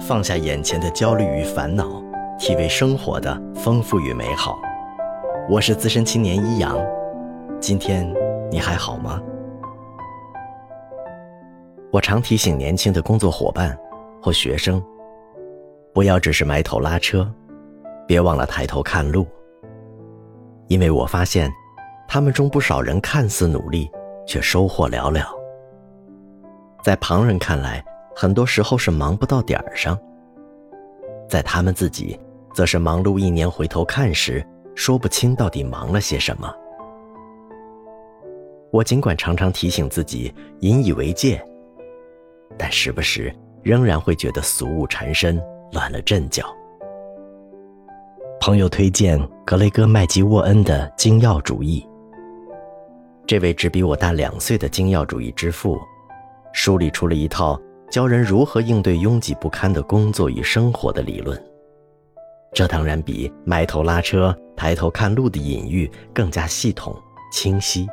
放下眼前的焦虑与烦恼，体味生活的丰富与美好。我是资深青年一阳，今天你还好吗？我常提醒年轻的工作伙伴或学生，不要只是埋头拉车，别忘了抬头看路。因为我发现，他们中不少人看似努力，却收获寥寥。在旁人看来，很多时候是忙不到点儿上；在他们自己，则是忙碌一年回头看时，说不清到底忙了些什么。我尽管常常提醒自己引以为戒，但时不时仍然会觉得俗物缠身，乱了阵脚。朋友推荐格雷戈·麦吉沃恩的《精要主义》。这位只比我大两岁的精要主义之父，梳理出了一套教人如何应对拥挤不堪的工作与生活的理论。这当然比埋头拉车、抬头看路的隐喻更加系统清晰，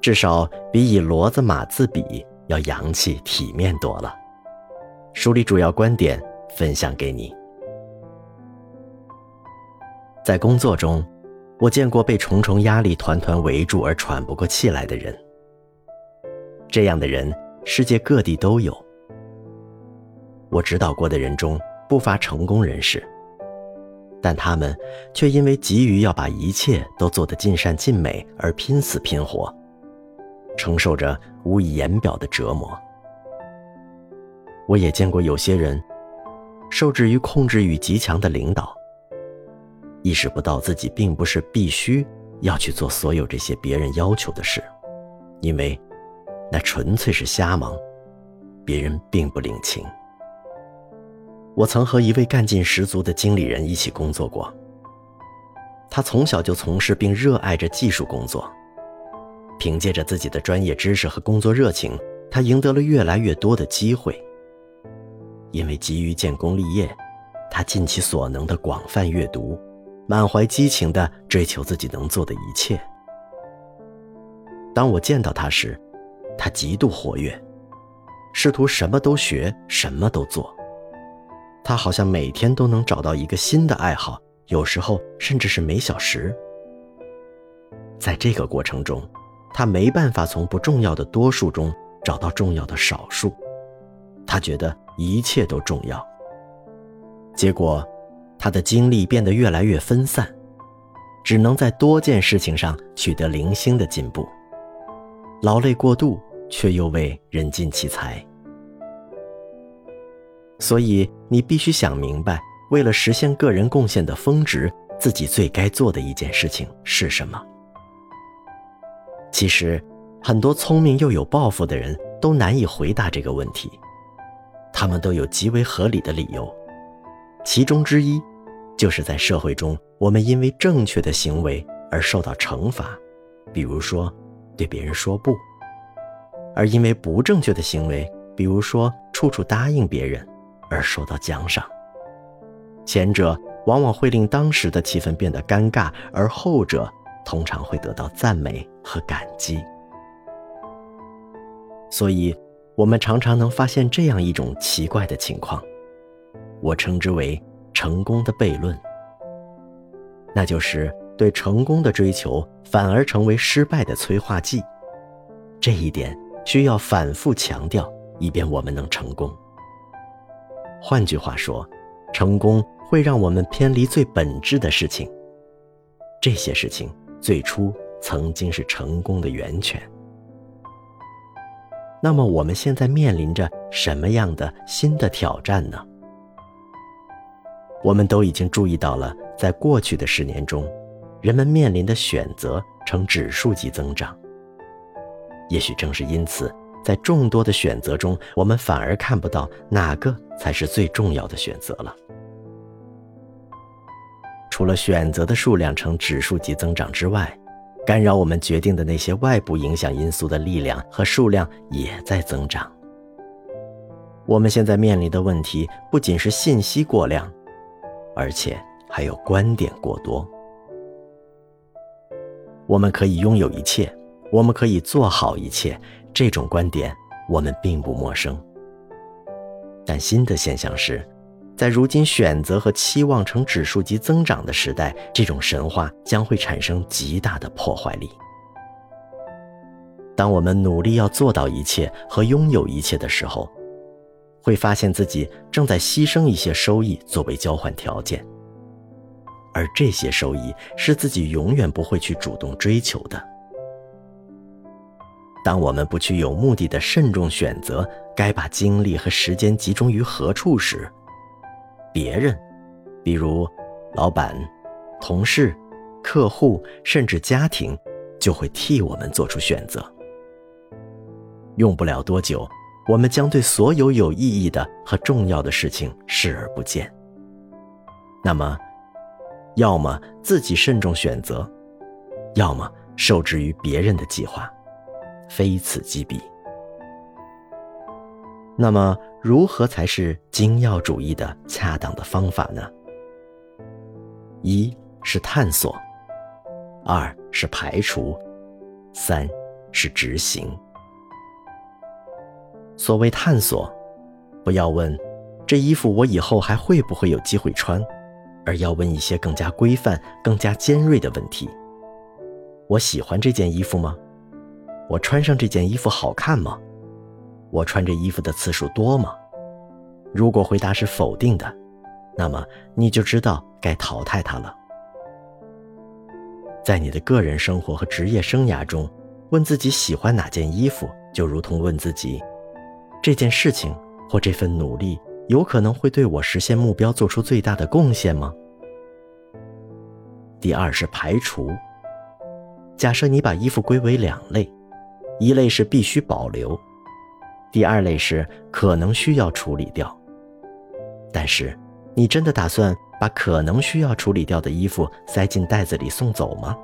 至少比以骡子马自比要洋气体面多了。梳理主要观点，分享给你。在工作中，我见过被重重压力团团围住而喘不过气来的人。这样的人，世界各地都有。我指导过的人中不乏成功人士，但他们却因为急于要把一切都做得尽善尽美而拼死拼活，承受着无以言表的折磨。我也见过有些人，受制于控制欲极强的领导。意识不到自己并不是必须要去做所有这些别人要求的事，因为那纯粹是瞎忙，别人并不领情。我曾和一位干劲十足的经理人一起工作过。他从小就从事并热爱着技术工作，凭借着自己的专业知识和工作热情，他赢得了越来越多的机会。因为急于建功立业，他尽其所能的广泛阅读。满怀激情地追求自己能做的一切。当我见到他时，他极度活跃，试图什么都学，什么都做。他好像每天都能找到一个新的爱好，有时候甚至是每小时。在这个过程中，他没办法从不重要的多数中找到重要的少数，他觉得一切都重要。结果。他的精力变得越来越分散，只能在多件事情上取得零星的进步，劳累过度却又未人尽其才。所以你必须想明白，为了实现个人贡献的峰值，自己最该做的一件事情是什么？其实，很多聪明又有抱负的人都难以回答这个问题，他们都有极为合理的理由，其中之一。就是在社会中，我们因为正确的行为而受到惩罚，比如说对别人说不；而因为不正确的行为，比如说处处答应别人，而受到奖赏。前者往往会令当时的气氛变得尴尬，而后者通常会得到赞美和感激。所以，我们常常能发现这样一种奇怪的情况，我称之为。成功的悖论，那就是对成功的追求反而成为失败的催化剂。这一点需要反复强调，以便我们能成功。换句话说，成功会让我们偏离最本质的事情。这些事情最初曾经是成功的源泉。那么，我们现在面临着什么样的新的挑战呢？我们都已经注意到了，在过去的十年中，人们面临的选择呈指数级增长。也许正是因此，在众多的选择中，我们反而看不到哪个才是最重要的选择了。除了选择的数量呈指数级增长之外，干扰我们决定的那些外部影响因素的力量和数量也在增长。我们现在面临的问题不仅是信息过量。而且还有观点过多。我们可以拥有一切，我们可以做好一切，这种观点我们并不陌生。但新的现象是，在如今选择和期望呈指数级增长的时代，这种神话将会产生极大的破坏力。当我们努力要做到一切和拥有一切的时候，会发现自己正在牺牲一些收益作为交换条件，而这些收益是自己永远不会去主动追求的。当我们不去有目的的慎重选择该把精力和时间集中于何处时，别人，比如老板、同事、客户，甚至家庭，就会替我们做出选择。用不了多久。我们将对所有有意义的和重要的事情视而不见。那么，要么自己慎重选择，要么受制于别人的计划，非此即彼。那么，如何才是精要主义的恰当的方法呢？一是探索，二是排除，三是执行。所谓探索，不要问这衣服我以后还会不会有机会穿，而要问一些更加规范、更加尖锐的问题。我喜欢这件衣服吗？我穿上这件衣服好看吗？我穿这衣服的次数多吗？如果回答是否定的，那么你就知道该淘汰它了。在你的个人生活和职业生涯中，问自己喜欢哪件衣服，就如同问自己。这件事情或这份努力，有可能会对我实现目标做出最大的贡献吗？第二是排除。假设你把衣服归为两类，一类是必须保留，第二类是可能需要处理掉。但是，你真的打算把可能需要处理掉的衣服塞进袋子里送走吗？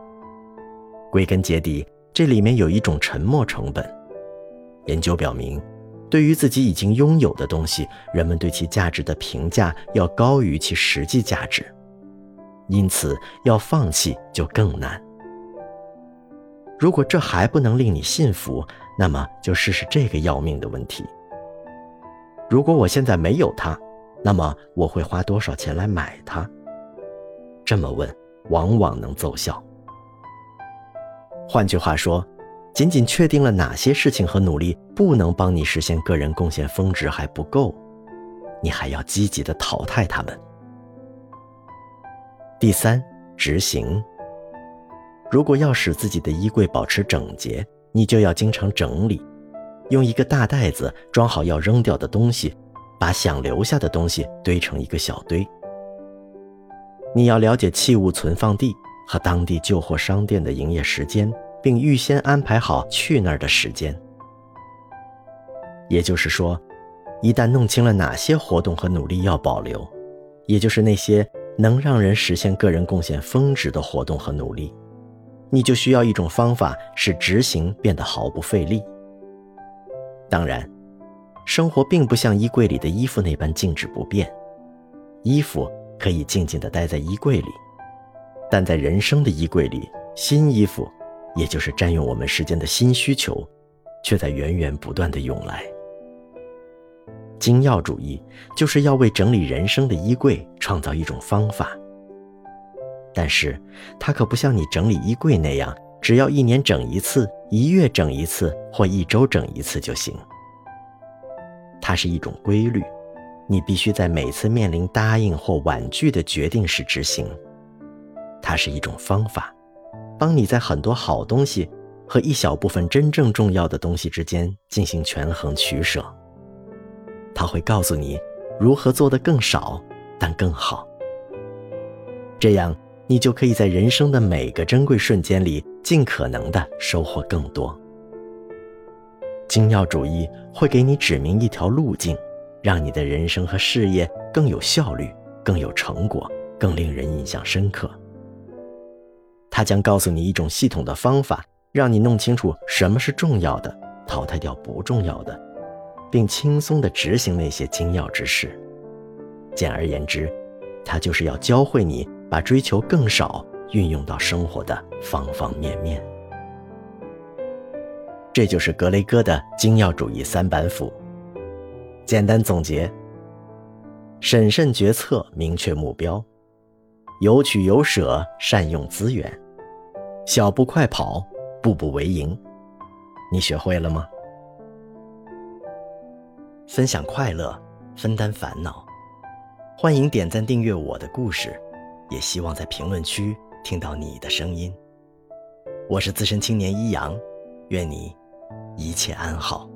归根结底，这里面有一种沉没成本。研究表明。对于自己已经拥有的东西，人们对其价值的评价要高于其实际价值，因此要放弃就更难。如果这还不能令你信服，那么就试试这个要命的问题：如果我现在没有它，那么我会花多少钱来买它？这么问，往往能奏效。换句话说。仅仅确定了哪些事情和努力不能帮你实现个人贡献峰值还不够，你还要积极的淘汰他们。第三，执行。如果要使自己的衣柜保持整洁，你就要经常整理，用一个大袋子装好要扔掉的东西，把想留下的东西堆成一个小堆。你要了解器物存放地和当地旧货商店的营业时间。并预先安排好去那儿的时间。也就是说，一旦弄清了哪些活动和努力要保留，也就是那些能让人实现个人贡献峰值的活动和努力，你就需要一种方法使执行变得毫不费力。当然，生活并不像衣柜里的衣服那般静止不变，衣服可以静静地待在衣柜里，但在人生的衣柜里，新衣服。也就是占用我们时间的新需求，却在源源不断的涌来。精要主义就是要为整理人生的衣柜创造一种方法，但是它可不像你整理衣柜那样，只要一年整一次、一月整一次或一周整一次就行。它是一种规律，你必须在每次面临答应或婉拒的决定时执行。它是一种方法。帮你在很多好东西和一小部分真正重要的东西之间进行权衡取舍。他会告诉你如何做得更少，但更好。这样，你就可以在人生的每个珍贵瞬间里尽可能的收获更多。精要主义会给你指明一条路径，让你的人生和事业更有效率、更有成果、更令人印象深刻。他将告诉你一种系统的方法，让你弄清楚什么是重要的，淘汰掉不重要的，并轻松地执行那些精要之事。简而言之，他就是要教会你把追求更少运用到生活的方方面面。这就是格雷戈的精要主义三板斧。简单总结：审慎决策，明确目标，有取有舍，善用资源，小步快跑，步步为营。你学会了吗？分享快乐，分担烦恼。欢迎点赞订阅我的故事，也希望在评论区听到你的声音。我是资深青年一阳，愿你一切安好。